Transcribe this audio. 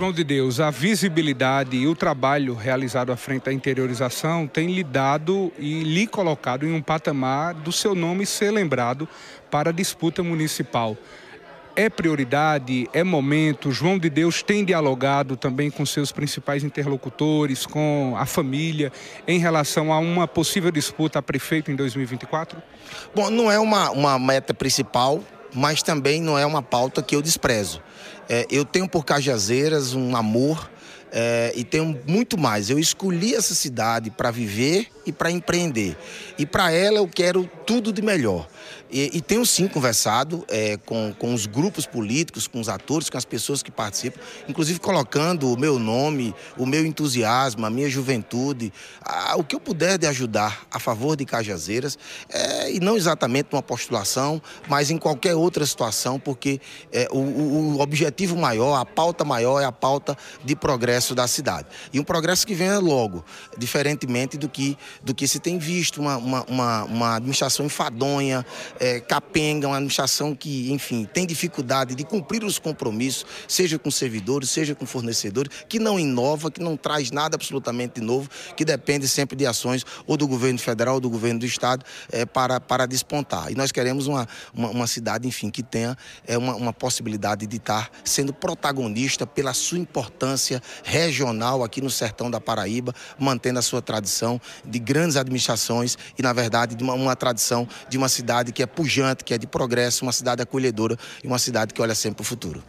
João de Deus, a visibilidade e o trabalho realizado à frente da interiorização tem lhe dado e lhe colocado em um patamar do seu nome ser lembrado para a disputa municipal. É prioridade, é momento. João de Deus tem dialogado também com seus principais interlocutores, com a família, em relação a uma possível disputa a prefeito em 2024? Bom, não é uma, uma meta principal, mas também não é uma pauta que eu desprezo. É, eu tenho por Cajazeiras um amor é, e tenho muito mais. Eu escolhi essa cidade para viver e para empreender. E para ela eu quero tudo de melhor. E, e tenho sim conversado é, com, com os grupos políticos, com os atores, com as pessoas que participam, inclusive colocando o meu nome, o meu entusiasmo, a minha juventude, a, o que eu puder de ajudar a favor de Cajazeiras, é, e não exatamente numa postulação, mas em qualquer outra situação, porque é, o, o objetivo maior, a pauta maior é a pauta de progresso da cidade. E um progresso que venha logo, diferentemente do que do que se tem visto, uma, uma, uma, uma administração enfadonha, é, capenga, uma administração que, enfim, tem dificuldade de cumprir os compromissos, seja com servidores, seja com fornecedores, que não inova, que não traz nada absolutamente novo, que depende sempre de ações ou do governo federal ou do governo do estado é, para, para despontar. E nós queremos uma, uma, uma cidade, enfim, que tenha é, uma, uma possibilidade de estar sendo protagonista pela sua importância regional aqui no sertão da Paraíba, mantendo a sua tradição de grandes administrações e, na verdade, de uma, uma tradição de uma cidade que é pujante, que é de progresso, uma cidade acolhedora e uma cidade que olha sempre para o futuro.